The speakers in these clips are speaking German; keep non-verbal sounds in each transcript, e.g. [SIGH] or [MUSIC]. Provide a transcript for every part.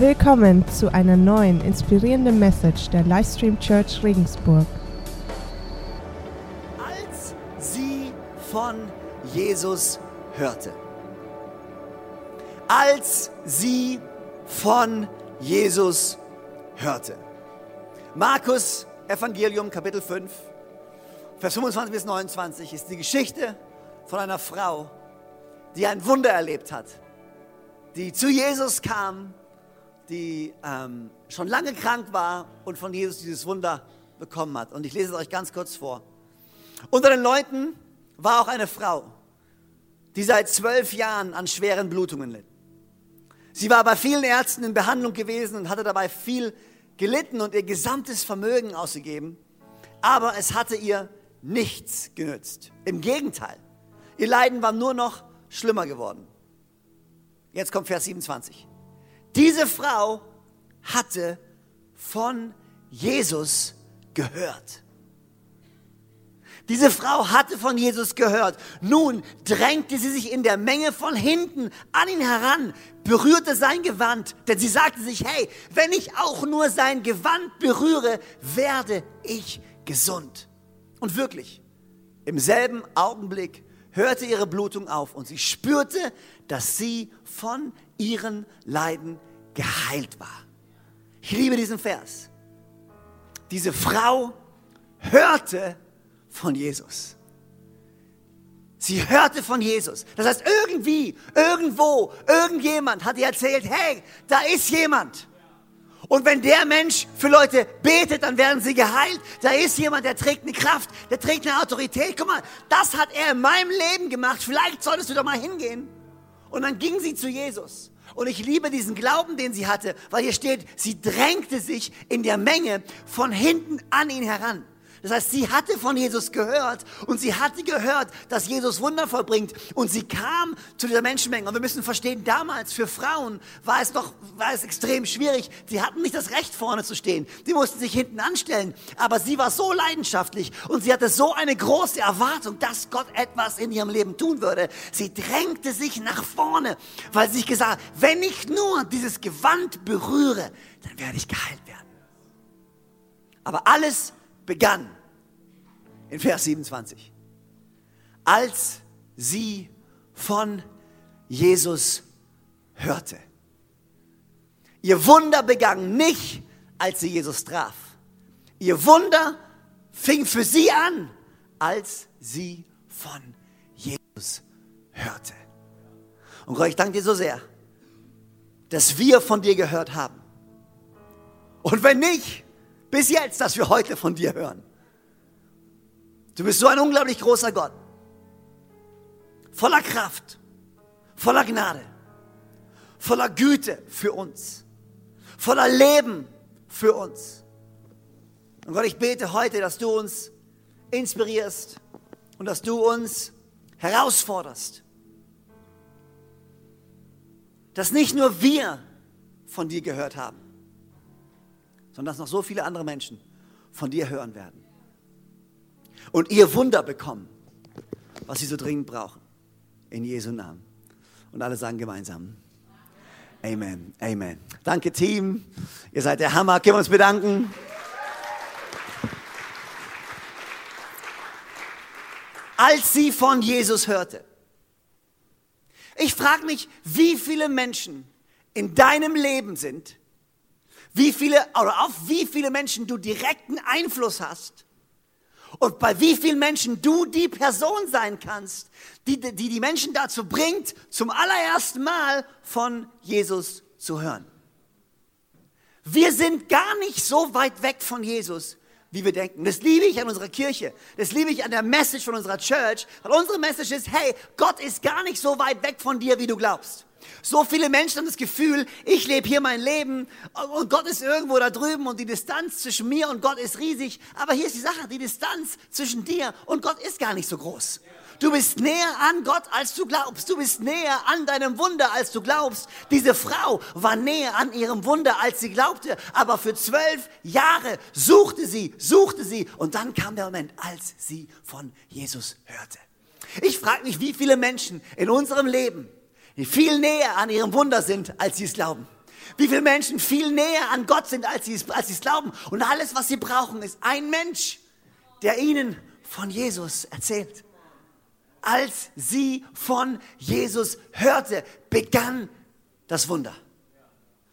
Willkommen zu einer neuen inspirierenden Message der Livestream Church Regensburg. als sie von Jesus hörte. Als sie von Jesus hörte. Markus Evangelium Kapitel 5, Vers 25 bis 29 ist die Geschichte von einer Frau, die ein Wunder erlebt hat, die zu Jesus kam, die ähm, schon lange krank war und von Jesus dieses Wunder bekommen hat. Und ich lese es euch ganz kurz vor. Unter den Leuten war auch eine Frau, die seit zwölf Jahren an schweren Blutungen litt. Sie war bei vielen Ärzten in Behandlung gewesen und hatte dabei viel gelitten und ihr gesamtes Vermögen ausgegeben, aber es hatte ihr nichts genützt. Im Gegenteil, ihr Leiden war nur noch schlimmer geworden. Jetzt kommt Vers 27. Diese Frau hatte von Jesus gehört. Diese Frau hatte von Jesus gehört. Nun drängte sie sich in der Menge von hinten an ihn heran, berührte sein Gewand, denn sie sagte sich, hey, wenn ich auch nur sein Gewand berühre, werde ich gesund. Und wirklich, im selben Augenblick hörte ihre Blutung auf und sie spürte, dass sie von ihren Leiden geheilt war. Ich liebe diesen Vers. Diese Frau hörte von Jesus. Sie hörte von Jesus. Das heißt, irgendwie, irgendwo, irgendjemand hat ihr erzählt, hey, da ist jemand. Und wenn der Mensch für Leute betet, dann werden sie geheilt. Da ist jemand, der trägt eine Kraft, der trägt eine Autorität. Guck mal, das hat er in meinem Leben gemacht. Vielleicht solltest du doch mal hingehen. Und dann ging sie zu Jesus. Und ich liebe diesen Glauben, den sie hatte, weil hier steht, sie drängte sich in der Menge von hinten an ihn heran. Das heißt, sie hatte von Jesus gehört und sie hatte gehört, dass Jesus Wunder vollbringt und sie kam zu dieser Menschenmenge. Und wir müssen verstehen, damals für Frauen war es doch, war es extrem schwierig. Sie hatten nicht das Recht vorne zu stehen. Die mussten sich hinten anstellen. Aber sie war so leidenschaftlich und sie hatte so eine große Erwartung, dass Gott etwas in ihrem Leben tun würde. Sie drängte sich nach vorne, weil sie sich gesagt hat, wenn ich nur dieses Gewand berühre, dann werde ich geheilt werden. Aber alles begann in Vers 27. Als sie von Jesus hörte. Ihr Wunder begann nicht, als sie Jesus traf. Ihr Wunder fing für sie an, als sie von Jesus hörte. Und Gott, ich danke dir so sehr, dass wir von dir gehört haben. Und wenn nicht, bis jetzt, dass wir heute von dir hören. Du bist so ein unglaublich großer Gott. Voller Kraft, voller Gnade, voller Güte für uns, voller Leben für uns. Und Gott, ich bete heute, dass du uns inspirierst und dass du uns herausforderst. Dass nicht nur wir von dir gehört haben, sondern dass noch so viele andere Menschen von dir hören werden. Und ihr Wunder bekommen, was sie so dringend brauchen. In Jesu Namen. Und alle sagen gemeinsam. Amen, Amen. Danke Team, ihr seid der Hammer. Können wir uns bedanken? Als sie von Jesus hörte. Ich frage mich, wie viele Menschen in deinem Leben sind, wie viele oder auf wie viele Menschen du direkten Einfluss hast und bei wie vielen Menschen du die Person sein kannst, die die, die Menschen dazu bringt, zum allerersten Mal von Jesus zu hören. Wir sind gar nicht so weit weg von Jesus, wie wir denken. Das liebe ich an unserer Kirche. Das liebe ich an der Message von unserer Church. Weil unsere Message ist, hey, Gott ist gar nicht so weit weg von dir, wie du glaubst. So viele Menschen haben das Gefühl, ich lebe hier mein Leben und Gott ist irgendwo da drüben und die Distanz zwischen mir und Gott ist riesig. Aber hier ist die Sache, die Distanz zwischen dir und Gott ist gar nicht so groß. Du bist näher an Gott, als du glaubst. Du bist näher an deinem Wunder, als du glaubst. Diese Frau war näher an ihrem Wunder, als sie glaubte. Aber für zwölf Jahre suchte sie, suchte sie. Und dann kam der Moment, als sie von Jesus hörte. Ich frage mich, wie viele Menschen in unserem Leben viel näher an ihrem Wunder sind, als sie es glauben. Wie viele Menschen viel näher an Gott sind, als sie es, als sie es glauben. Und alles, was sie brauchen, ist ein Mensch, der ihnen von Jesus erzählt. Als sie von Jesus hörte, begann das Wunder.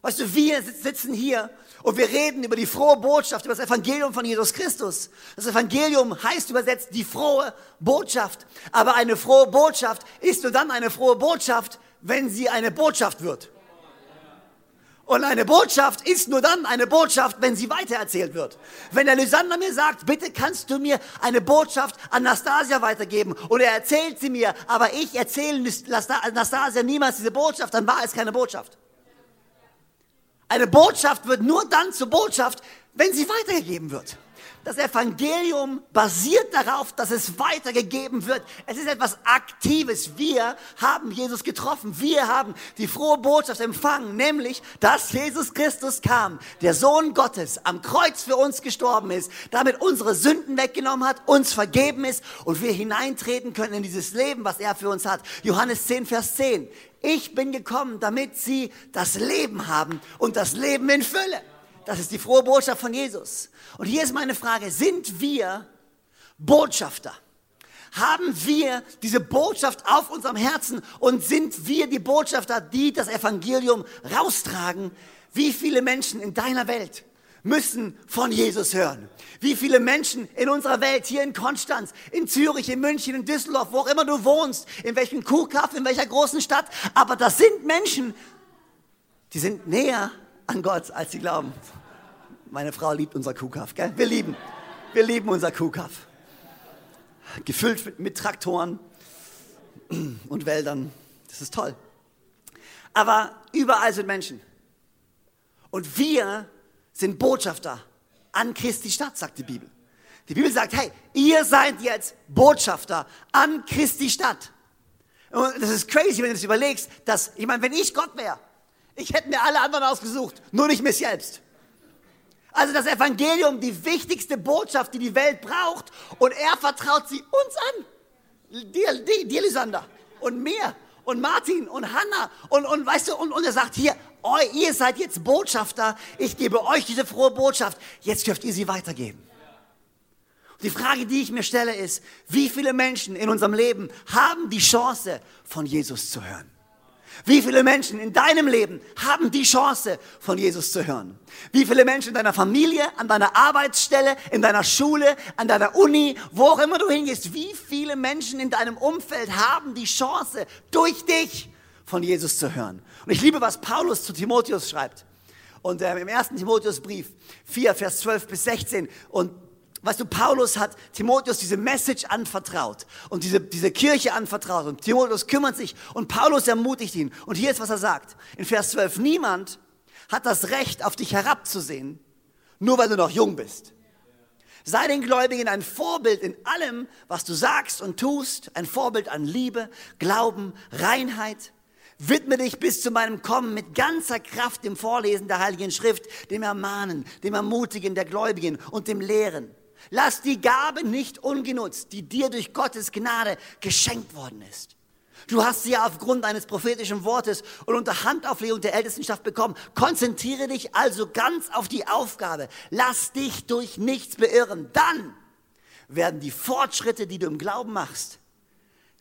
Weißt du, wir sitzen hier und wir reden über die frohe Botschaft, über das Evangelium von Jesus Christus. Das Evangelium heißt übersetzt die frohe Botschaft. Aber eine frohe Botschaft ist nur dann eine frohe Botschaft, wenn sie eine Botschaft wird. Und eine Botschaft ist nur dann eine Botschaft, wenn sie weitererzählt wird. Wenn der Lysander mir sagt, bitte kannst du mir eine Botschaft an Nastasia weitergeben und er erzählt sie mir, aber ich erzähle Nastasia niemals diese Botschaft, dann war es keine Botschaft. Eine Botschaft wird nur dann zur Botschaft, wenn sie weitergegeben wird. Das Evangelium basiert darauf, dass es weitergegeben wird. Es ist etwas Aktives. Wir haben Jesus getroffen. Wir haben die frohe Botschaft empfangen, nämlich, dass Jesus Christus kam, der Sohn Gottes, am Kreuz für uns gestorben ist, damit unsere Sünden weggenommen hat, uns vergeben ist und wir hineintreten können in dieses Leben, was er für uns hat. Johannes 10, Vers 10. Ich bin gekommen, damit sie das Leben haben und das Leben in Fülle. Das ist die frohe Botschaft von Jesus. Und hier ist meine Frage, sind wir Botschafter? Haben wir diese Botschaft auf unserem Herzen und sind wir die Botschafter, die das Evangelium raustragen? Wie viele Menschen in deiner Welt müssen von Jesus hören? Wie viele Menschen in unserer Welt, hier in Konstanz, in Zürich, in München, in Düsseldorf, wo auch immer du wohnst, in welchem Kuhkaff, in welcher großen Stadt, aber das sind Menschen, die sind näher an Gott, als sie glauben. Meine Frau liebt unser Kuhkaff, gell? Wir lieben, wir lieben unser Kuhkaff. Gefüllt mit, mit Traktoren und Wäldern. Das ist toll. Aber überall sind Menschen. Und wir sind Botschafter an Christi Stadt, sagt die Bibel. Die Bibel sagt, hey, ihr seid jetzt Botschafter an Christi Stadt. Und das ist crazy, wenn du das überlegst, dass, ich meine, wenn ich Gott wäre, ich hätte mir alle anderen ausgesucht, nur nicht mich selbst. Also das Evangelium, die wichtigste Botschaft, die die Welt braucht, und er vertraut sie uns an. Dir, dir, dir Lysander, und mir, und Martin, und Hannah, und, und weißt du, und, und er sagt hier, oh, ihr seid jetzt Botschafter, ich gebe euch diese frohe Botschaft, jetzt dürft ihr sie weitergeben. Und die Frage, die ich mir stelle, ist, wie viele Menschen in unserem Leben haben die Chance, von Jesus zu hören? Wie viele Menschen in deinem Leben haben die Chance, von Jesus zu hören? Wie viele Menschen in deiner Familie, an deiner Arbeitsstelle, in deiner Schule, an deiner Uni, wo auch immer du hingehst, wie viele Menschen in deinem Umfeld haben die Chance, durch dich von Jesus zu hören? Und ich liebe, was Paulus zu Timotheus schreibt. Und äh, im ersten Timotheusbrief 4, Vers 12 bis 16. Und Weißt du, Paulus hat Timotheus diese Message anvertraut und diese, diese Kirche anvertraut und Timotheus kümmert sich und Paulus ermutigt ihn. Und hier ist, was er sagt. In Vers 12, niemand hat das Recht, auf dich herabzusehen, nur weil du noch jung bist. Sei den Gläubigen ein Vorbild in allem, was du sagst und tust, ein Vorbild an Liebe, Glauben, Reinheit. Widme dich bis zu meinem Kommen mit ganzer Kraft dem Vorlesen der Heiligen Schrift, dem Ermahnen, dem Ermutigen der Gläubigen und dem Lehren. Lass die Gabe nicht ungenutzt, die dir durch Gottes Gnade geschenkt worden ist. Du hast sie ja aufgrund eines prophetischen Wortes und unter Handauflegung der Ältestenschaft bekommen. Konzentriere dich also ganz auf die Aufgabe. Lass dich durch nichts beirren. Dann werden die Fortschritte, die du im Glauben machst,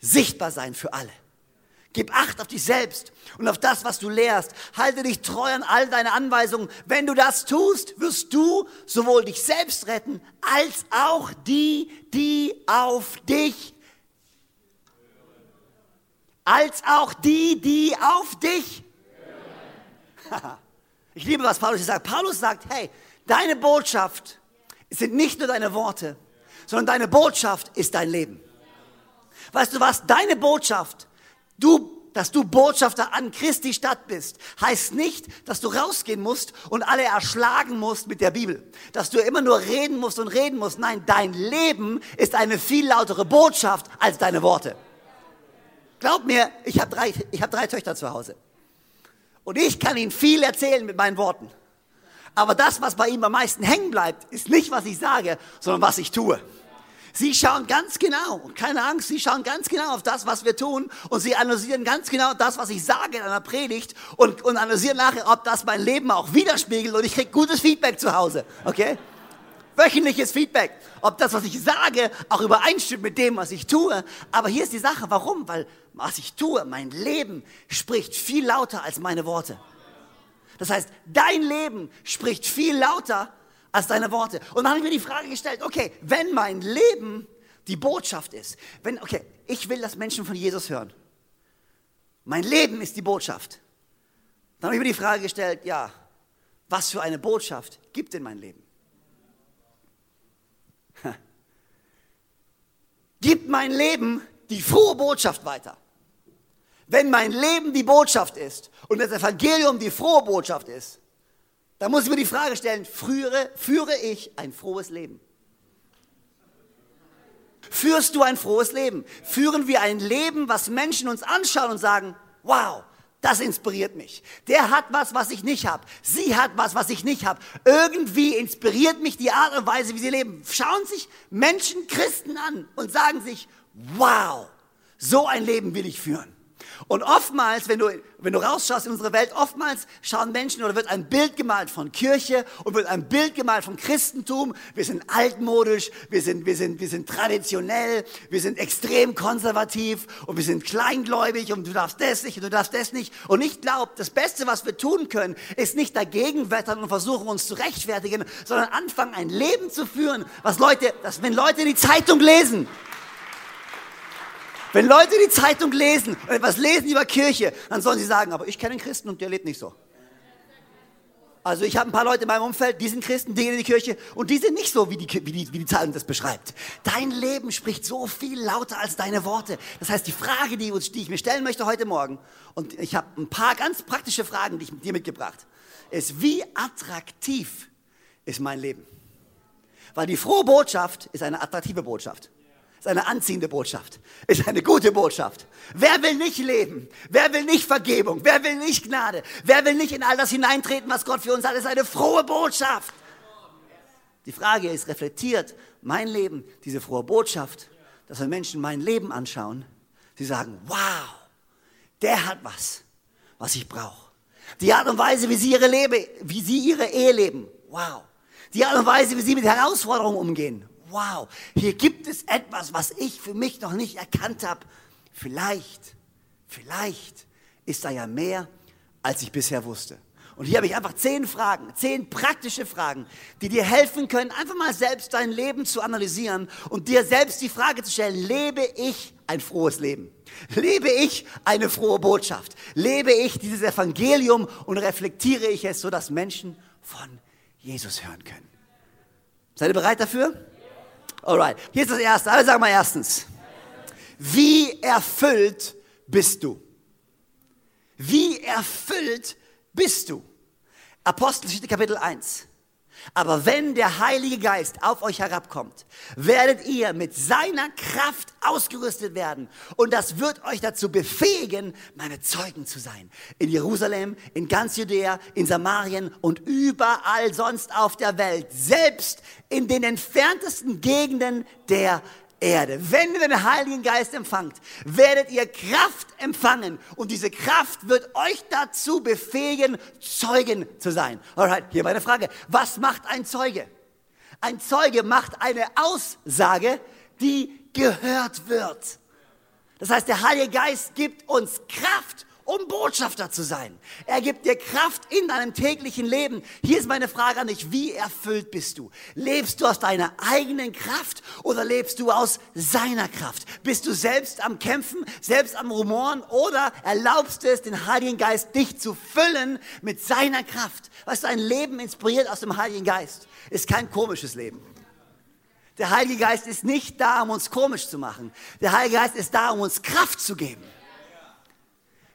sichtbar sein für alle. Gib Acht auf dich selbst und auf das, was du lehrst. Halte dich treu an all deine Anweisungen. Wenn du das tust, wirst du sowohl dich selbst retten, als auch die, die auf dich, als auch die, die auf dich. [LAUGHS] Ich liebe, was Paulus sagt. Paulus sagt, hey, deine Botschaft sind nicht nur deine Worte, sondern deine Botschaft ist dein Leben. Weißt du was? Deine Botschaft Du, dass du Botschafter an Christi Stadt bist, heißt nicht, dass du rausgehen musst und alle erschlagen musst mit der Bibel. Dass du immer nur reden musst und reden musst. Nein, dein Leben ist eine viel lautere Botschaft als deine Worte. Glaub mir, ich habe drei, ich hab drei Töchter zu Hause. Und ich kann ihnen viel erzählen mit meinen Worten. Aber das, was bei ihm am meisten hängen bleibt, ist nicht, was ich sage, sondern was ich tue. Sie schauen ganz genau, keine Angst, sie schauen ganz genau auf das, was wir tun und sie analysieren ganz genau das, was ich sage in einer Predigt und, und analysieren nachher, ob das mein Leben auch widerspiegelt und ich kriege gutes Feedback zu Hause, okay? Wöchentliches Feedback, ob das, was ich sage, auch übereinstimmt mit dem, was ich tue. Aber hier ist die Sache, warum? Weil was ich tue, mein Leben spricht viel lauter als meine Worte. Das heißt, dein Leben spricht viel lauter als deine Worte. Und dann habe ich mir die Frage gestellt, okay, wenn mein Leben die Botschaft ist, wenn, okay, ich will, dass Menschen von Jesus hören. Mein Leben ist die Botschaft. Dann habe ich mir die Frage gestellt, ja, was für eine Botschaft gibt in mein Leben? Gibt mein Leben die frohe Botschaft weiter? Wenn mein Leben die Botschaft ist und das Evangelium die frohe Botschaft ist, da muss ich mir die Frage stellen, führe, führe ich ein frohes Leben? Führst du ein frohes Leben? Führen wir ein Leben, was Menschen uns anschauen und sagen, wow, das inspiriert mich. Der hat was, was ich nicht habe. Sie hat was, was ich nicht habe. Irgendwie inspiriert mich die Art und Weise, wie sie leben. Schauen sich Menschen, Christen an und sagen sich, wow, so ein Leben will ich führen. Und oftmals, wenn du, wenn du rausschaust in unsere Welt, oftmals schauen Menschen oder wird ein Bild gemalt von Kirche und wird ein Bild gemalt von Christentum. Wir sind altmodisch, wir sind, wir sind, wir sind traditionell, wir sind extrem konservativ und wir sind kleingläubig und du darfst das nicht und du darfst das nicht. Und ich glaube, das Beste, was wir tun können, ist nicht dagegen wettern und versuchen, uns zu rechtfertigen, sondern anfangen, ein Leben zu führen, was Leute, dass wenn Leute die Zeitung lesen, wenn Leute die Zeitung lesen und etwas lesen über Kirche, dann sollen sie sagen, aber ich kenne einen Christen und der lebt nicht so. Also ich habe ein paar Leute in meinem Umfeld, die sind Christen, die gehen in die Kirche und die sind nicht so, wie die, wie die, wie die Zeitung das beschreibt. Dein Leben spricht so viel lauter als deine Worte. Das heißt, die Frage, die, die ich mir stellen möchte heute Morgen, und ich habe ein paar ganz praktische Fragen, die ich dir mitgebracht, ist, wie attraktiv ist mein Leben? Weil die frohe Botschaft ist eine attraktive Botschaft ist eine anziehende Botschaft, ist eine gute Botschaft. Wer will nicht leben? Wer will nicht Vergebung? Wer will nicht Gnade? Wer will nicht in all das hineintreten, was Gott für uns hat? ist eine frohe Botschaft. Die Frage ist, reflektiert mein Leben diese frohe Botschaft, dass wenn Menschen mein Leben anschauen, sie sagen, wow, der hat was, was ich brauche. Die Art und Weise, wie sie ihre, Lebe, wie sie ihre Ehe leben, wow. Die Art und Weise, wie sie mit Herausforderungen umgehen, wow, hier gibt es etwas, was ich für mich noch nicht erkannt habe. Vielleicht, vielleicht ist da ja mehr, als ich bisher wusste. Und hier habe ich einfach zehn Fragen, zehn praktische Fragen, die dir helfen können, einfach mal selbst dein Leben zu analysieren und dir selbst die Frage zu stellen, lebe ich ein frohes Leben? Lebe ich eine frohe Botschaft? Lebe ich dieses Evangelium und reflektiere ich es, sodass Menschen von Jesus hören können? Seid ihr bereit dafür? Alright, hier ist das Erste. Alle sagen mal erstens. Wie erfüllt bist du? Wie erfüllt bist du? Apostelgeschichte Kapitel 1. Aber wenn der Heilige Geist auf euch herabkommt, werdet ihr mit seiner Kraft ausgerüstet werden. Und das wird euch dazu befähigen, meine Zeugen zu sein. In Jerusalem, in ganz Judäa, in Samarien und überall sonst auf der Welt. Selbst in den entferntesten Gegenden der Erde. Wenn ihr den Heiligen Geist empfangt, werdet ihr Kraft empfangen und diese Kraft wird euch dazu befähigen, Zeugen zu sein. Alright, hier meine Frage. Was macht ein Zeuge? Ein Zeuge macht eine Aussage, die gehört wird. Das heißt, der Heilige Geist gibt uns Kraft um Botschafter zu sein. Er gibt dir Kraft in deinem täglichen Leben. Hier ist meine Frage an dich, wie erfüllt bist du? Lebst du aus deiner eigenen Kraft oder lebst du aus seiner Kraft? Bist du selbst am Kämpfen, selbst am Rumoren oder erlaubst du es, den Heiligen Geist dich zu füllen mit seiner Kraft? Was du, ein Leben inspiriert aus dem Heiligen Geist ist kein komisches Leben. Der Heilige Geist ist nicht da, um uns komisch zu machen. Der Heilige Geist ist da, um uns Kraft zu geben.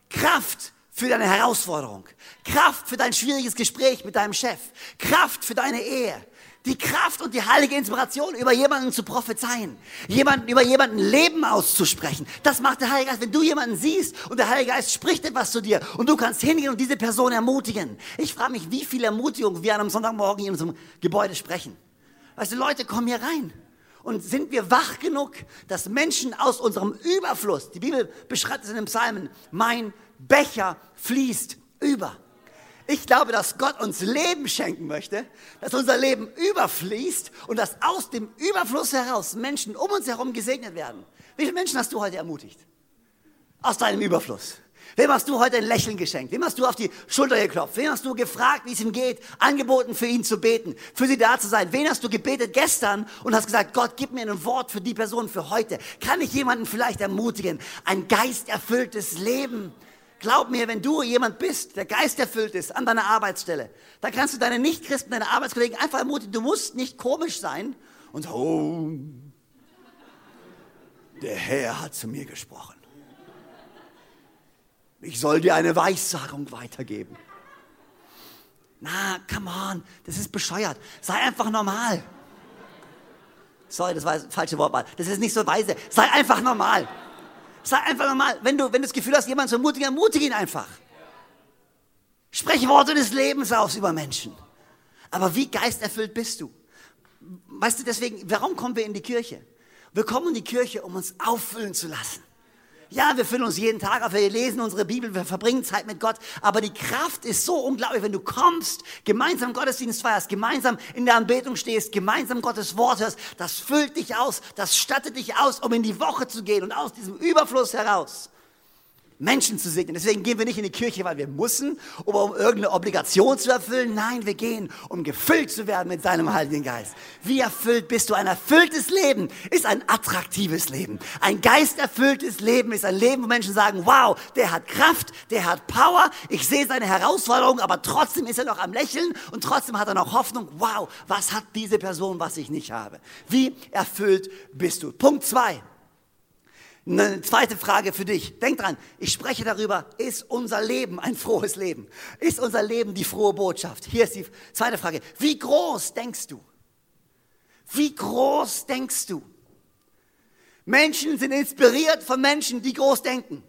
Kraft für deine Herausforderung, Kraft für dein schwieriges Gespräch mit deinem Chef, Kraft für deine Ehe, die Kraft und die heilige Inspiration, über jemanden zu prophezeien, jemanden, über jemanden Leben auszusprechen. Das macht der Heilige Geist. Wenn du jemanden siehst und der Heilige Geist spricht etwas zu dir und du kannst hingehen und diese Person ermutigen. Ich frage mich, wie viel Ermutigung wir an einem Sonntagmorgen in unserem Gebäude sprechen. Weißt du, Leute kommen hier rein Und sind wir wach genug, dass Menschen aus unserem Überfluss, die Bibel beschreibt es in den Psalmen, mein Becher fließt über. Ich glaube, dass Gott uns Leben schenken möchte, dass unser Leben überfließt und dass aus dem Überfluss heraus Menschen um uns herum gesegnet werden. Wie viele Menschen hast du heute ermutigt? Aus deinem Überfluss. Wem hast du heute ein Lächeln geschenkt? Wem hast du auf die Schulter geklopft? Wem hast du gefragt, wie es ihm geht? Angeboten, für ihn zu beten, für sie da zu sein? Wen hast du gebetet gestern und hast gesagt, Gott, gib mir ein Wort für die Person für heute? Kann ich jemanden vielleicht ermutigen? Ein geisterfülltes Leben. Glaub mir, wenn du jemand bist, der geisterfüllt ist an deiner Arbeitsstelle, dann kannst du deine Nichtchristen, deine Arbeitskollegen einfach ermutigen. Du musst nicht komisch sein und oh, der Herr hat zu mir gesprochen. Ich soll dir eine Weissagung weitergeben. Na, come on, das ist bescheuert. Sei einfach normal. Sorry, das war das falsche Wortwahl. Das ist nicht so weise. Sei einfach normal. Sei einfach normal. Wenn du, wenn du das Gefühl hast, jemanden zu ermutigen, ermutige ihn einfach. Sprech Worte des Lebens aus über Menschen. Aber wie geisterfüllt bist du? Weißt du, deswegen, warum kommen wir in die Kirche? Wir kommen in die Kirche, um uns auffüllen zu lassen. Ja, wir füllen uns jeden Tag auf, wir lesen unsere Bibel, wir verbringen Zeit mit Gott, aber die Kraft ist so unglaublich, wenn du kommst, gemeinsam Gottesdienst feierst, gemeinsam in der Anbetung stehst, gemeinsam Gottes Wort hörst, das füllt dich aus, das stattet dich aus, um in die Woche zu gehen und aus diesem Überfluss heraus Menschen zu segnen. Deswegen gehen wir nicht in die Kirche, weil wir müssen oder um irgendeine Obligation zu erfüllen. Nein, wir gehen, um gefüllt zu werden mit seinem Heiligen Geist. Wie erfüllt bist du? Ein erfülltes Leben ist ein attraktives Leben. Ein geisterfülltes Leben ist ein Leben, wo Menschen sagen, wow, der hat Kraft, der hat Power. Ich sehe seine Herausforderungen, aber trotzdem ist er noch am Lächeln und trotzdem hat er noch Hoffnung. Wow, was hat diese Person, was ich nicht habe? Wie erfüllt bist du? Punkt zwei. Eine zweite Frage für dich. Denk dran, ich spreche darüber, ist unser Leben ein frohes Leben? Ist unser Leben die frohe Botschaft? Hier ist die zweite Frage. Wie groß denkst du? Wie groß denkst du? Menschen sind inspiriert von Menschen, die groß denken.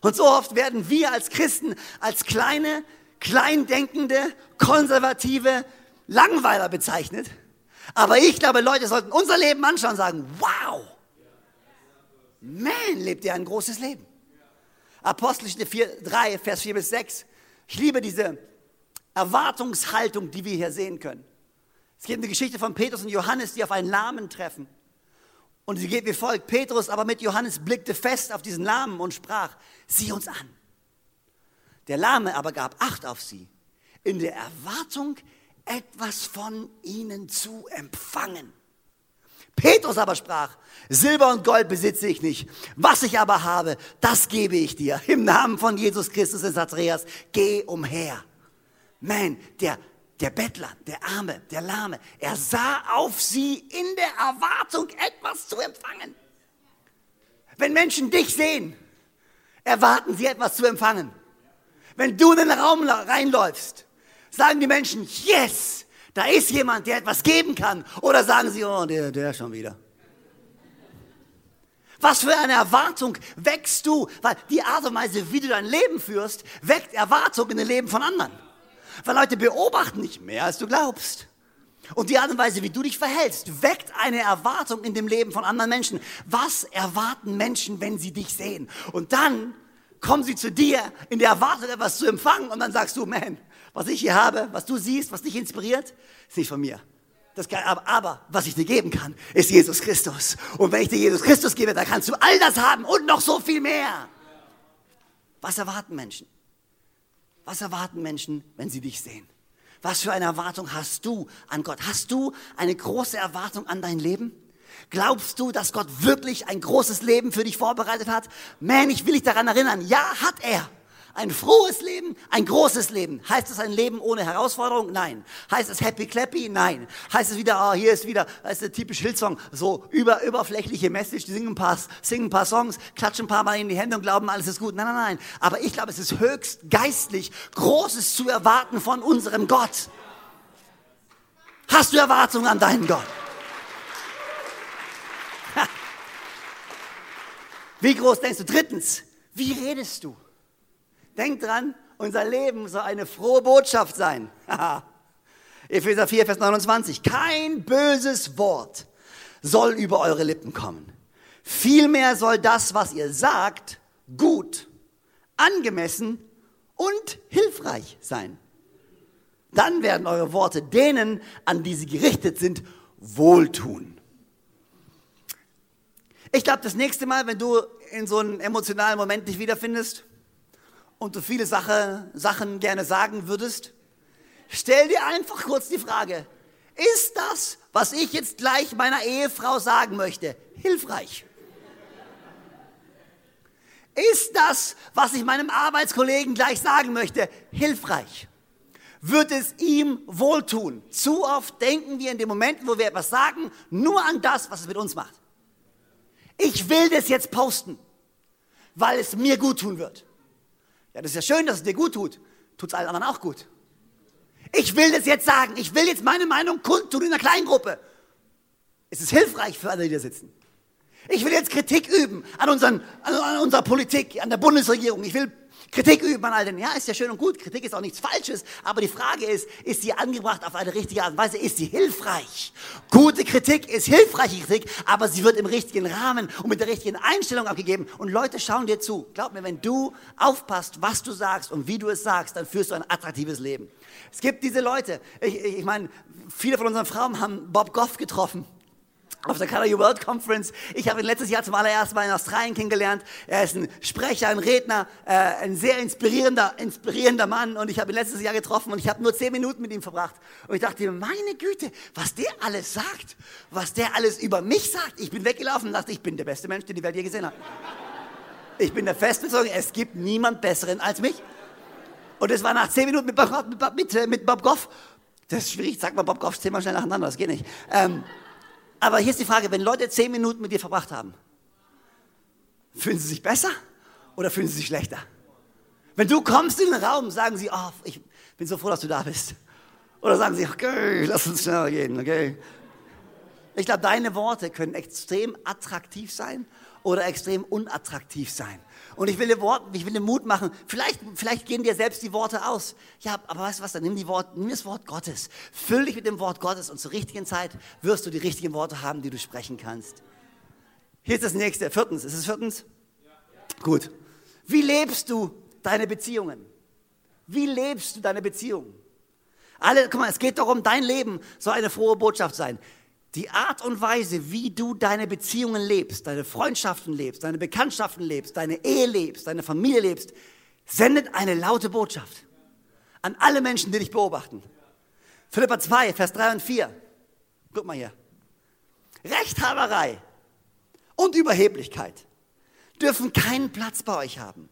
Und so oft werden wir als Christen als kleine, kleindenkende, konservative Langweiler bezeichnet. Aber ich glaube, Leute sollten unser Leben anschauen und sagen, wow, man, lebt er ein großes Leben. Apostelgeschichte 3, Vers 4 bis 6. Ich liebe diese Erwartungshaltung, die wir hier sehen können. Es gibt eine Geschichte von Petrus und Johannes, die auf einen Lahmen treffen. Und sie geht wie folgt. Petrus aber mit Johannes blickte fest auf diesen Lahmen und sprach, sieh uns an. Der Lahme aber gab Acht auf sie, in der Erwartung, etwas von ihnen zu empfangen. Petrus aber sprach, Silber und Gold besitze ich nicht. Was ich aber habe, das gebe ich dir. Im Namen von Jesus Christus in Andreas, geh umher. Man, der, der Bettler, der Arme, der Lahme, er sah auf sie in der Erwartung, etwas zu empfangen. Wenn Menschen dich sehen, erwarten sie etwas zu empfangen. Wenn du in den Raum reinläufst, sagen die Menschen, yes, da ist jemand, der etwas geben kann. Oder sagen sie, oh, der, der schon wieder. Was für eine Erwartung wächst du? Weil die Art und Weise, wie du dein Leben führst, weckt Erwartung in den Leben von anderen. Weil Leute beobachten nicht mehr, als du glaubst. Und die Art und Weise, wie du dich verhältst, weckt eine Erwartung in dem Leben von anderen Menschen. Was erwarten Menschen, wenn sie dich sehen? Und dann kommen sie zu dir in der Erwartung, etwas zu empfangen. Und dann sagst du, man, was ich hier habe, was du siehst, was dich inspiriert, ist nicht von mir. Kann, aber, aber, was ich dir geben kann, ist Jesus Christus. Und wenn ich dir Jesus Christus gebe, dann kannst du all das haben und noch so viel mehr. Was erwarten Menschen? Was erwarten Menschen, wenn sie dich sehen? Was für eine Erwartung hast du an Gott? Hast du eine große Erwartung an dein Leben? Glaubst du, dass Gott wirklich ein großes Leben für dich vorbereitet hat? Man, ich will dich daran erinnern. Ja, hat er. Ein frohes Leben, ein großes Leben. Heißt es ein Leben ohne Herausforderung? Nein. Heißt es happy clappy? Nein. Heißt es wieder, ah, hier ist wieder, das ist der typische Hillsong, so über, überflächliche Message, die singen ein, paar, singen ein paar Songs, klatschen ein paar Mal in die Hände und glauben, alles ist gut. Nein, nein, nein. Aber ich glaube, es ist höchst geistlich, Großes zu erwarten von unserem Gott. Hast du Erwartungen an deinen Gott? Wie groß denkst du? Drittens, wie redest du? Denk dran, unser Leben soll eine frohe Botschaft sein. [LAUGHS] Epheser 4, Vers 29. Kein böses Wort soll über eure Lippen kommen. Vielmehr soll das, was ihr sagt, gut, angemessen und hilfreich sein. Dann werden eure Worte denen, an die sie gerichtet sind, wohltun. Ich glaube, das nächste Mal, wenn du in so einem emotionalen Moment dich wiederfindest und du viele Sache, Sachen gerne sagen würdest, stell dir einfach kurz die Frage, ist das, was ich jetzt gleich meiner Ehefrau sagen möchte, hilfreich? Ist das, was ich meinem Arbeitskollegen gleich sagen möchte, hilfreich? Wird es ihm wohltun? Zu oft denken wir in den Momenten, wo wir etwas sagen, nur an das, was es mit uns macht. Ich will das jetzt posten, weil es mir gut tun wird. Ja, das ist ja schön, dass es dir gut tut. Tut es allen anderen auch gut. Ich will das jetzt sagen. Ich will jetzt meine Meinung kundtun in einer Kleingruppe. Es ist hilfreich für alle, die da sitzen. Ich will jetzt Kritik üben an, unseren, an unserer Politik, an der Bundesregierung. Ich will Kritik üben an all den. Ja, ist ja schön und gut. Kritik ist auch nichts Falsches. Aber die Frage ist, ist sie angebracht auf eine richtige Art und Weise? Ist sie hilfreich? Gute Kritik ist hilfreiche Kritik, aber sie wird im richtigen Rahmen und mit der richtigen Einstellung abgegeben. Und Leute schauen dir zu. Glaub mir, wenn du aufpasst, was du sagst und wie du es sagst, dann führst du ein attraktives Leben. Es gibt diese Leute. Ich, ich, ich meine, viele von unseren Frauen haben Bob Goff getroffen auf der Calais World Conference. Ich habe ihn letztes Jahr zum allerersten Mal in Australien kennengelernt. Er ist ein Sprecher, ein Redner, äh, ein sehr inspirierender, inspirierender Mann. Und ich habe ihn letztes Jahr getroffen und ich habe nur zehn Minuten mit ihm verbracht. Und ich dachte, meine Güte, was der alles sagt, was der alles über mich sagt. Ich bin weggelaufen und dachte, ich bin der beste Mensch, den die Welt je gesehen hat. Ich bin der Festbezogen, es gibt niemand Besseren als mich. Und es war nach zehn Minuten mit Bob, mit, mit, mit Bob Goff. Das ist schwierig, sag mal Bob Goff zehnmal schnell nacheinander, das geht nicht. Ähm, aber hier ist die Frage, wenn Leute zehn Minuten mit dir verbracht haben, fühlen sie sich besser oder fühlen sie sich schlechter? Wenn du kommst in den Raum, sagen sie, oh, ich bin so froh, dass du da bist. Oder sagen sie, okay, lass uns schneller gehen, okay? Ich glaube, deine Worte können extrem attraktiv sein oder extrem unattraktiv sein. Und ich will dir, Wort, ich will dir Mut machen. Vielleicht, vielleicht gehen dir selbst die Worte aus. Ja, aber weißt du was? Dann nimm, die Wort, nimm das Wort Gottes. Füll dich mit dem Wort Gottes und zur richtigen Zeit wirst du die richtigen Worte haben, die du sprechen kannst. Hier ist das nächste. Viertens. Ist es viertens? Ja. Gut. Wie lebst du deine Beziehungen? Wie lebst du deine Beziehungen? Alle, guck mal, es geht darum, dein Leben soll eine frohe Botschaft sein. Die Art und Weise, wie du deine Beziehungen lebst, deine Freundschaften lebst, deine Bekanntschaften lebst, deine Ehe lebst, deine Familie lebst, sendet eine laute Botschaft an alle Menschen, die dich beobachten. Philippa 2, Vers 3 und 4. Guck mal hier. Rechthaberei und Überheblichkeit dürfen keinen Platz bei euch haben.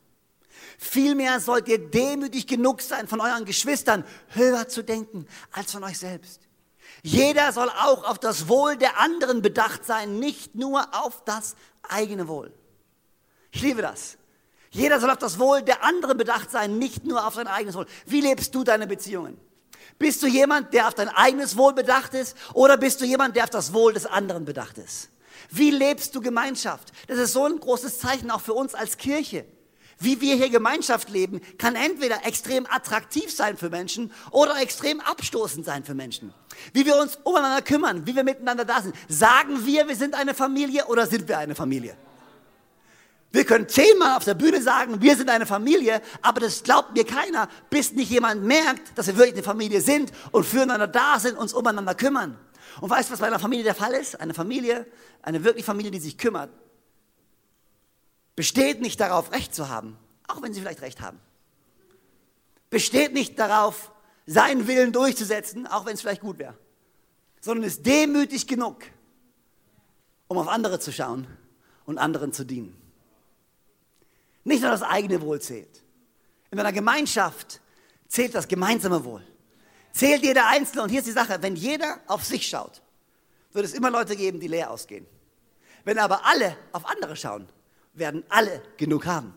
Vielmehr sollt ihr demütig genug sein, von euren Geschwistern höher zu denken als von euch selbst. Jeder soll auch auf das Wohl der anderen bedacht sein, nicht nur auf das eigene Wohl. Ich liebe das. Jeder soll auf das Wohl der anderen bedacht sein, nicht nur auf sein eigenes Wohl. Wie lebst du deine Beziehungen? Bist du jemand, der auf dein eigenes Wohl bedacht ist oder bist du jemand, der auf das Wohl des anderen bedacht ist? Wie lebst du Gemeinschaft? Das ist so ein großes Zeichen auch für uns als Kirche. Wie wir hier Gemeinschaft leben, kann entweder extrem attraktiv sein für Menschen oder extrem abstoßend sein für Menschen. Wie wir uns umeinander kümmern, wie wir miteinander da sind. Sagen wir, wir sind eine Familie oder sind wir eine Familie? Wir können zehnmal auf der Bühne sagen, wir sind eine Familie, aber das glaubt mir keiner, bis nicht jemand merkt, dass wir wirklich eine Familie sind und füreinander da sind, uns umeinander kümmern. Und weißt du, was bei einer Familie der Fall ist? Eine Familie, eine wirklich Familie, die sich kümmert, besteht nicht darauf, Recht zu haben, auch wenn sie vielleicht Recht haben. Besteht nicht darauf, seinen Willen durchzusetzen, auch wenn es vielleicht gut wäre, sondern ist demütig genug, um auf andere zu schauen und anderen zu dienen. Nicht nur das eigene Wohl zählt. In einer Gemeinschaft zählt das gemeinsame Wohl. Zählt jeder Einzelne. Und hier ist die Sache, wenn jeder auf sich schaut, wird es immer Leute geben, die leer ausgehen. Wenn aber alle auf andere schauen, werden alle genug haben.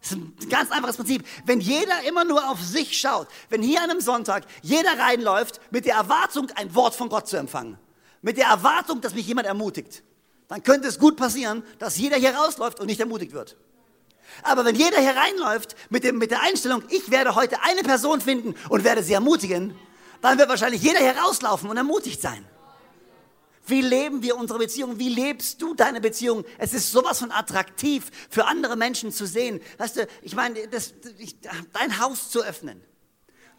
Das ist ein ganz einfaches Prinzip. Wenn jeder immer nur auf sich schaut, wenn hier an einem Sonntag jeder reinläuft mit der Erwartung, ein Wort von Gott zu empfangen, mit der Erwartung, dass mich jemand ermutigt, dann könnte es gut passieren, dass jeder hier rausläuft und nicht ermutigt wird. Aber wenn jeder hier reinläuft mit, dem, mit der Einstellung, ich werde heute eine Person finden und werde sie ermutigen, dann wird wahrscheinlich jeder hier rauslaufen und ermutigt sein. Wie leben wir unsere Beziehung? Wie lebst du deine Beziehung? Es ist sowas von attraktiv für andere Menschen zu sehen. Weißt du, ich meine, das, ich, dein Haus zu öffnen,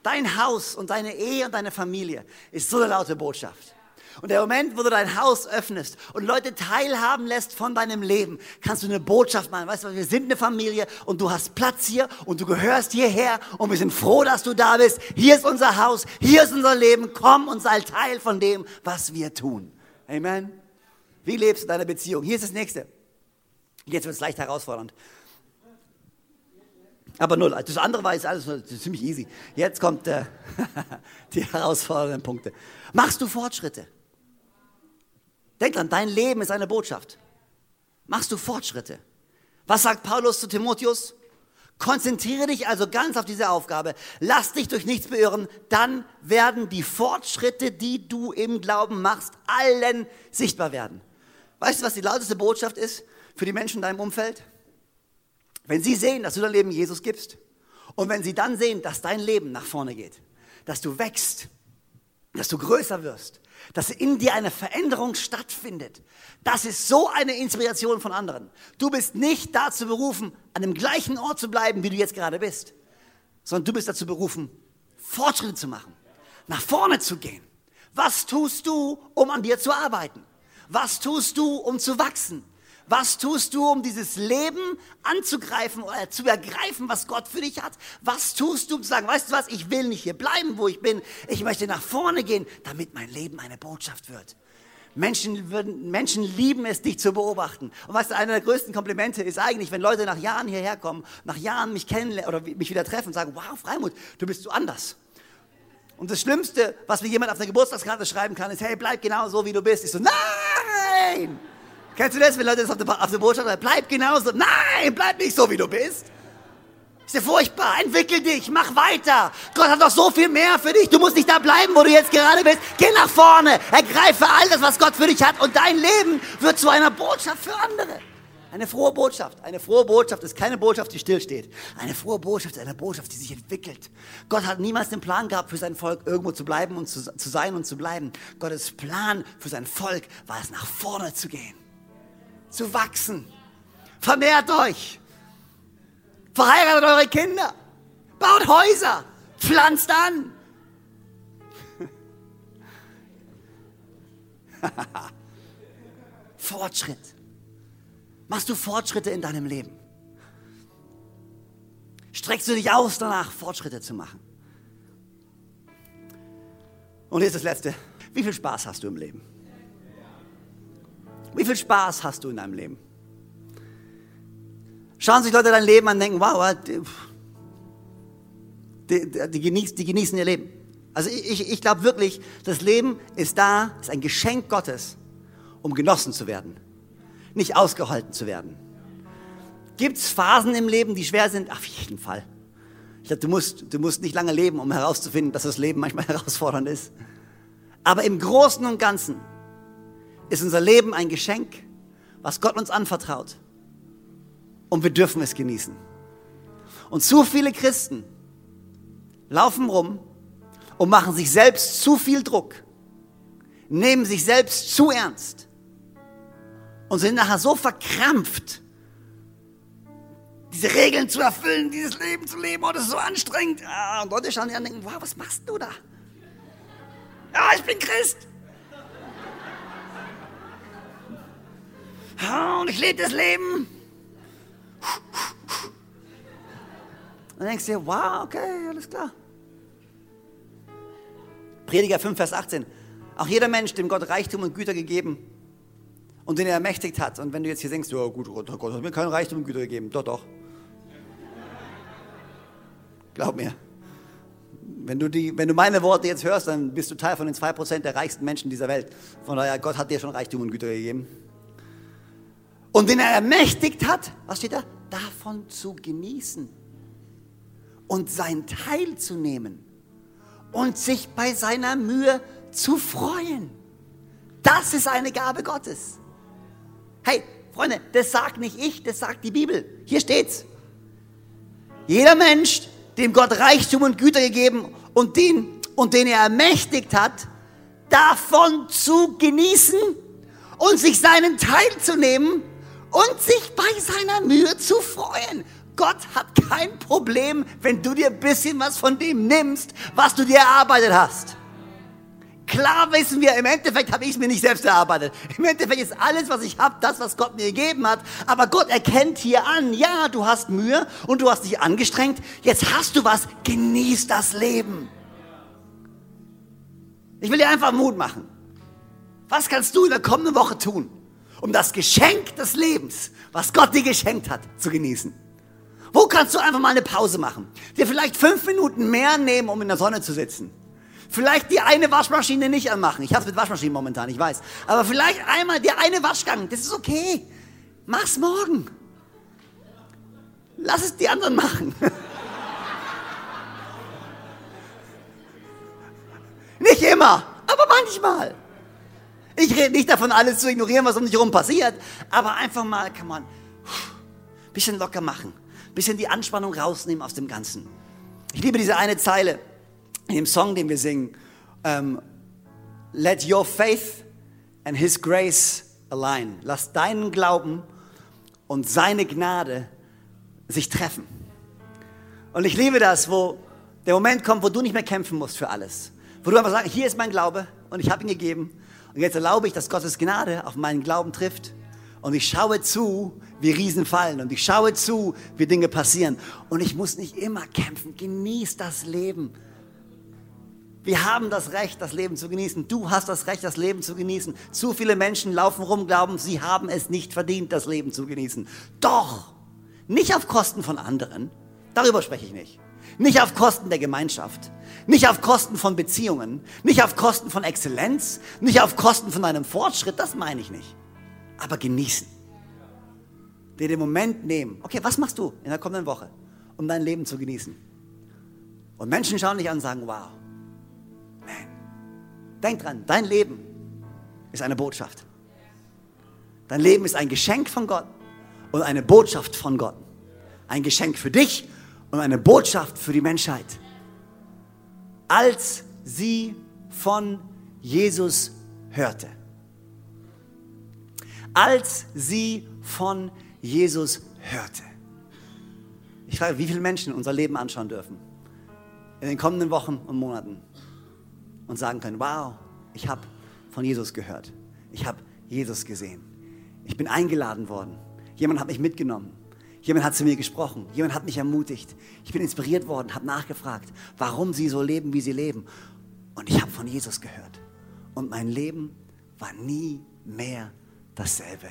dein Haus und deine Ehe und deine Familie ist so eine laute Botschaft. Und der Moment, wo du dein Haus öffnest und Leute teilhaben lässt von deinem Leben, kannst du eine Botschaft machen. Weißt du, wir sind eine Familie und du hast Platz hier und du gehörst hierher und wir sind froh, dass du da bist. Hier ist unser Haus, hier ist unser Leben. Komm und sei Teil von dem, was wir tun. Amen. Wie lebst du deine Beziehung? Hier ist das nächste. Jetzt wird es leicht herausfordernd. Aber null. Das andere war jetzt alles ziemlich easy. Jetzt kommt äh, [LAUGHS] die herausfordernden Punkte. Machst du Fortschritte? Denk dran, dein Leben ist eine Botschaft. Machst du Fortschritte? Was sagt Paulus zu Timotheus? Konzentriere dich also ganz auf diese Aufgabe. Lass dich durch nichts beirren. Dann werden die Fortschritte, die du im Glauben machst, allen sichtbar werden. Weißt du, was die lauteste Botschaft ist für die Menschen in deinem Umfeld? Wenn sie sehen, dass du dein Leben Jesus gibst und wenn sie dann sehen, dass dein Leben nach vorne geht, dass du wächst, dass du größer wirst, dass in dir eine Veränderung stattfindet. Das ist so eine Inspiration von anderen. Du bist nicht dazu berufen, an dem gleichen Ort zu bleiben, wie du jetzt gerade bist, sondern du bist dazu berufen, Fortschritte zu machen, nach vorne zu gehen. Was tust du, um an dir zu arbeiten? Was tust du, um zu wachsen? Was tust du, um dieses Leben anzugreifen oder zu ergreifen, was Gott für dich hat? Was tust du, um zu sagen, weißt du was, ich will nicht hier bleiben, wo ich bin. Ich möchte nach vorne gehen, damit mein Leben eine Botschaft wird. Menschen, würden, Menschen lieben es, dich zu beobachten. Und weißt du, einer der größten Komplimente ist eigentlich, wenn Leute nach Jahren hierher kommen, nach Jahren mich kennenlernen oder mich wieder treffen und sagen, wow, Freimut, du bist so anders. Und das Schlimmste, was mir jemand auf der Geburtstagskarte schreiben kann, ist, hey, bleib genau so, wie du bist. Ich so, nein! Kennst du das, wenn Leute das auf der, auf der Botschaft sagen, bleib genauso. Nein, bleib nicht so, wie du bist. Ist ja furchtbar. Entwickel dich, mach weiter. Gott hat doch so viel mehr für dich. Du musst nicht da bleiben, wo du jetzt gerade bist. Geh nach vorne. Ergreife all das, was Gott für dich hat. Und dein Leben wird zu einer Botschaft für andere. Eine frohe Botschaft. Eine frohe Botschaft ist keine Botschaft, die stillsteht. Eine frohe Botschaft ist eine Botschaft, die sich entwickelt. Gott hat niemals den Plan gehabt, für sein Volk irgendwo zu bleiben und zu, zu sein und zu bleiben. Gottes Plan für sein Volk war es, nach vorne zu gehen zu wachsen. Vermehrt euch. Verheiratet eure Kinder. Baut Häuser. Pflanzt an. [LAUGHS] Fortschritt. Machst du Fortschritte in deinem Leben? Streckst du dich aus danach, Fortschritte zu machen? Und hier ist das Letzte. Wie viel Spaß hast du im Leben? Wie viel Spaß hast du in deinem Leben? Schauen sich Leute dein Leben an und denken, wow, die, die, die, genießen, die genießen ihr Leben. Also ich, ich glaube wirklich, das Leben ist da, ist ein Geschenk Gottes, um genossen zu werden, nicht ausgehalten zu werden. Gibt es Phasen im Leben, die schwer sind? Auf jeden Fall. Ich glaube, du musst, du musst nicht lange leben, um herauszufinden, dass das Leben manchmal [LAUGHS] herausfordernd ist. Aber im Großen und Ganzen ist unser Leben ein Geschenk, was Gott uns anvertraut. Und wir dürfen es genießen. Und zu viele Christen laufen rum und machen sich selbst zu viel Druck, nehmen sich selbst zu ernst und sind nachher so verkrampft, diese Regeln zu erfüllen, dieses Leben zu leben, oh, das ist so anstrengend. Ah, und Leute schauen dir an und denken, wow, was machst du da? Ja, ich bin Christ. Und ich lebe das Leben. Und denkst dir, wow, okay, alles klar. Prediger 5, Vers 18. Auch jeder Mensch, dem Gott Reichtum und Güter gegeben und den er ermächtigt hat. Und wenn du jetzt hier denkst, ja gut, Gott, hat mir keinen Reichtum und Güter gegeben. Doch, doch. Glaub mir. Wenn du, die, wenn du meine Worte jetzt hörst, dann bist du Teil von den 2% der reichsten Menschen dieser Welt. Von daher, Gott hat dir schon Reichtum und Güter gegeben und den er ermächtigt hat, was steht da? Davon zu genießen und sein Teil zu nehmen und sich bei seiner Mühe zu freuen. Das ist eine Gabe Gottes. Hey, Freunde, das sagt nicht ich, das sagt die Bibel. Hier steht's. Jeder Mensch, dem Gott Reichtum und Güter gegeben und den, und den er ermächtigt hat, davon zu genießen und sich seinen Teil zu nehmen und sich bei seiner Mühe zu freuen. Gott hat kein Problem, wenn du dir ein bisschen was von dem nimmst, was du dir erarbeitet hast. Klar wissen wir, im Endeffekt habe ich es mir nicht selbst erarbeitet. Im Endeffekt ist alles, was ich habe, das, was Gott mir gegeben hat. Aber Gott erkennt hier an, ja, du hast Mühe und du hast dich angestrengt. Jetzt hast du was, genieß das Leben. Ich will dir einfach Mut machen. Was kannst du in der kommenden Woche tun, um das Geschenk des Lebens, was Gott dir geschenkt hat, zu genießen? Wo kannst du einfach mal eine Pause machen? Dir vielleicht fünf Minuten mehr nehmen, um in der Sonne zu sitzen. Vielleicht die eine Waschmaschine nicht anmachen. Ich habe es mit Waschmaschinen momentan, ich weiß. Aber vielleicht einmal der eine Waschgang. Das ist okay. Mach's morgen. Lass es die anderen machen. [LAUGHS] nicht immer, aber manchmal. Ich rede nicht davon, alles zu ignorieren, was um dich herum passiert, aber einfach mal, kann man, bisschen locker machen, bisschen die Anspannung rausnehmen aus dem Ganzen. Ich liebe diese eine Zeile in dem Song, den wir singen, ähm, Let your faith and his grace align. Lass deinen Glauben und seine Gnade sich treffen. Und ich liebe das, wo der Moment kommt, wo du nicht mehr kämpfen musst für alles. Wo du einfach sagst, hier ist mein Glaube und ich habe ihn gegeben. Und jetzt erlaube ich, dass Gottes Gnade auf meinen Glauben trifft. Und ich schaue zu, wie Riesen fallen. Und ich schaue zu, wie Dinge passieren. Und ich muss nicht immer kämpfen. Genieß das Leben. Wir haben das Recht, das Leben zu genießen. Du hast das Recht, das Leben zu genießen. Zu viele Menschen laufen rum, glauben, sie haben es nicht verdient, das Leben zu genießen. Doch, nicht auf Kosten von anderen. Darüber spreche ich nicht. Nicht auf Kosten der Gemeinschaft. Nicht auf Kosten von Beziehungen. Nicht auf Kosten von Exzellenz. Nicht auf Kosten von einem Fortschritt. Das meine ich nicht. Aber genießen. Dir den Moment nehmen. Okay, was machst du in der kommenden Woche, um dein Leben zu genießen? Und Menschen schauen dich an und sagen, wow, Denk dran, dein Leben ist eine Botschaft. Dein Leben ist ein Geschenk von Gott und eine Botschaft von Gott. Ein Geschenk für dich und eine Botschaft für die Menschheit. Als sie von Jesus hörte. Als sie von Jesus hörte. Ich frage, wie viele Menschen unser Leben anschauen dürfen in den kommenden Wochen und Monaten und sagen können, wow, ich habe von Jesus gehört. Ich habe Jesus gesehen. Ich bin eingeladen worden. Jemand hat mich mitgenommen. Jemand hat zu mir gesprochen. Jemand hat mich ermutigt. Ich bin inspiriert worden, habe nachgefragt, warum sie so leben, wie sie leben. Und ich habe von Jesus gehört. Und mein Leben war nie mehr dasselbe.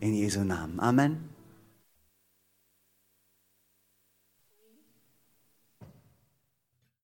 In Jesu Namen. Amen.